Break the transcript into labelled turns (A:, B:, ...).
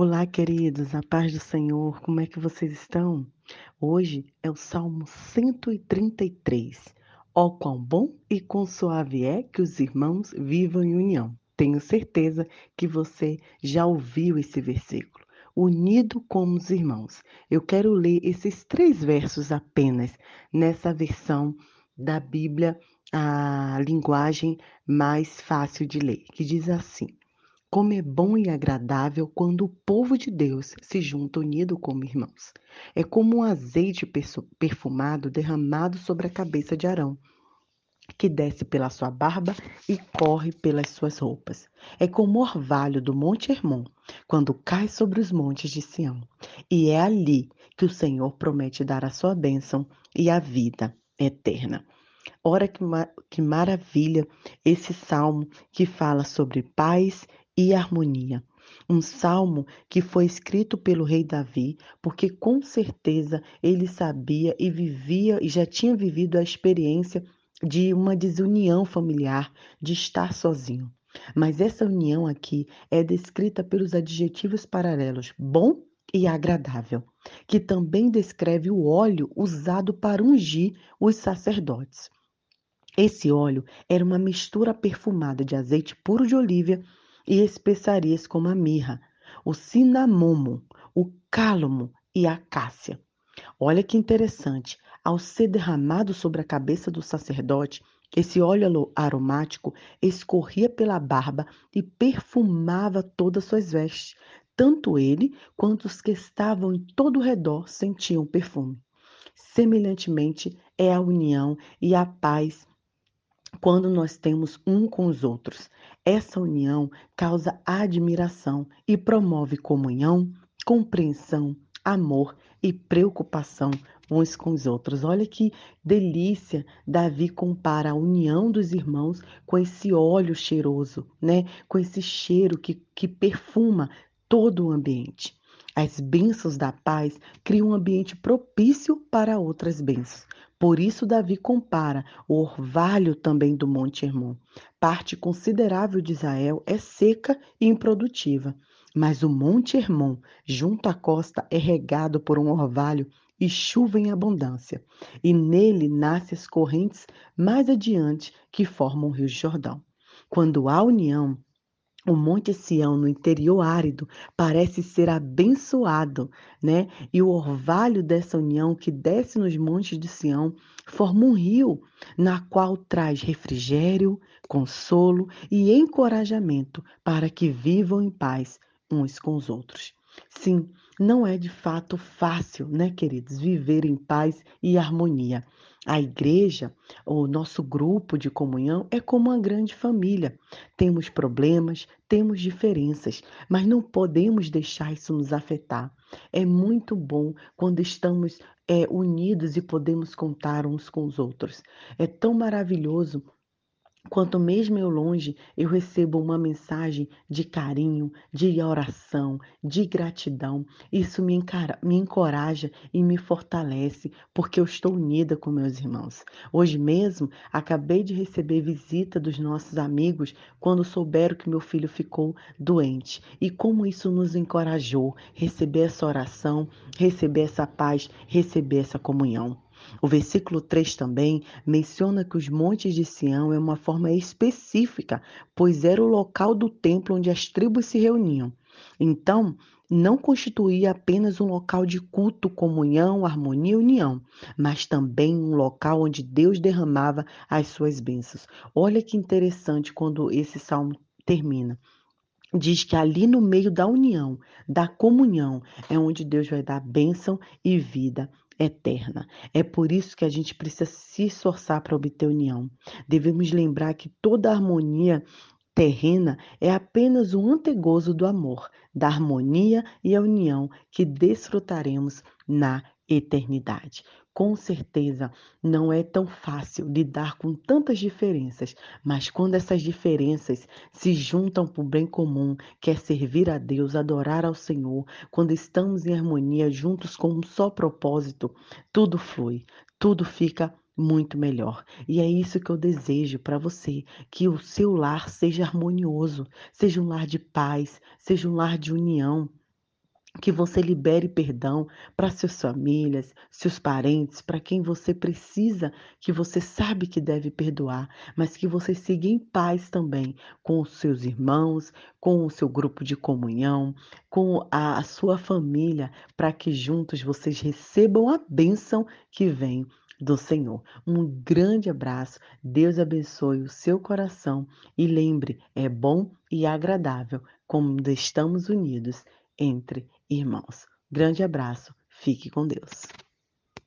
A: Olá, queridos, a paz do Senhor, como é que vocês estão? Hoje é o Salmo 133. Ó oh, quão bom e quão suave é que os irmãos vivam em união. Tenho certeza que você já ouviu esse versículo. Unido como os irmãos. Eu quero ler esses três versos apenas nessa versão da Bíblia, a linguagem mais fácil de ler, que diz assim: como é bom e agradável quando o povo de Deus se junta unido como irmãos. É como um azeite perfumado derramado sobre a cabeça de Arão, que desce pela sua barba e corre pelas suas roupas. É como o orvalho do Monte Hermon, quando cai sobre os montes de Sião. E é ali que o Senhor promete dar a sua bênção e a vida eterna. Ora, que, que maravilha esse salmo que fala sobre paz e harmonia. Um salmo que foi escrito pelo rei Davi, porque com certeza ele sabia e vivia e já tinha vivido a experiência de uma desunião familiar, de estar sozinho. Mas essa união aqui é descrita pelos adjetivos paralelos bom e agradável, que também descreve o óleo usado para ungir os sacerdotes. Esse óleo era uma mistura perfumada de azeite puro de oliva e especiarias como a mirra, o cinamomo, o cálamo e a cássia. Olha que interessante, ao ser derramado sobre a cabeça do sacerdote, esse óleo aromático escorria pela barba e perfumava todas suas vestes. Tanto ele quanto os que estavam em todo o redor sentiam perfume. Semelhantemente, é a união e a paz quando nós temos um com os outros. Essa união causa admiração e promove comunhão, compreensão, amor e preocupação uns com os outros. Olha que delícia! Davi compara a união dos irmãos com esse óleo cheiroso, né? Com esse cheiro que, que perfuma todo o ambiente. As bênçãos da paz criam um ambiente propício para outras bênçãos. Por isso, Davi compara o orvalho também do Monte Hermon. Parte considerável de Israel é seca e improdutiva, mas o Monte Hermon, junto à costa, é regado por um orvalho e chuva em abundância, e nele nascem as correntes mais adiante que formam o Rio Jordão. Quando há união, o Monte Sião, no interior árido, parece ser abençoado, né? E o orvalho dessa união que desce nos montes de Sião forma um rio, na qual traz refrigério, consolo e encorajamento para que vivam em paz uns com os outros. Sim, não é de fato fácil, né, queridos, viver em paz e harmonia. A igreja, o nosso grupo de comunhão, é como uma grande família. Temos problemas, temos diferenças, mas não podemos deixar isso nos afetar. É muito bom quando estamos é, unidos e podemos contar uns com os outros. É tão maravilhoso Quanto mesmo eu longe, eu recebo uma mensagem de carinho, de oração, de gratidão. Isso me, encara, me encoraja e me fortalece, porque eu estou unida com meus irmãos. Hoje mesmo, acabei de receber visita dos nossos amigos quando souberam que meu filho ficou doente. E como isso nos encorajou, receber essa oração, receber essa paz, receber essa comunhão. O versículo 3 também menciona que os montes de Sião é uma forma específica, pois era o local do templo onde as tribos se reuniam. Então, não constituía apenas um local de culto, comunhão, harmonia e união, mas também um local onde Deus derramava as suas bênçãos. Olha que interessante quando esse salmo termina diz que ali no meio da união, da comunhão, é onde Deus vai dar bênção e vida eterna. É por isso que a gente precisa se esforçar para obter união. Devemos lembrar que toda harmonia terrena é apenas um antegozo do amor, da harmonia e a união que desfrutaremos na eternidade. Com certeza não é tão fácil lidar com tantas diferenças, mas quando essas diferenças se juntam para o bem comum, que é servir a Deus, adorar ao Senhor, quando estamos em harmonia juntos com um só propósito, tudo flui, tudo fica muito melhor. E é isso que eu desejo para você, que o seu lar seja harmonioso, seja um lar de paz, seja um lar de união que você libere perdão para suas famílias, seus parentes, para quem você precisa, que você sabe que deve perdoar, mas que você siga em paz também com os seus irmãos, com o seu grupo de comunhão, com a, sua família, para que juntos vocês recebam a bênção que vem do Senhor. Um grande abraço, Deus abençoe o seu coração e lembre, é bom e agradável como estamos unidos entre irmãos. Grande abraço, fique com Deus.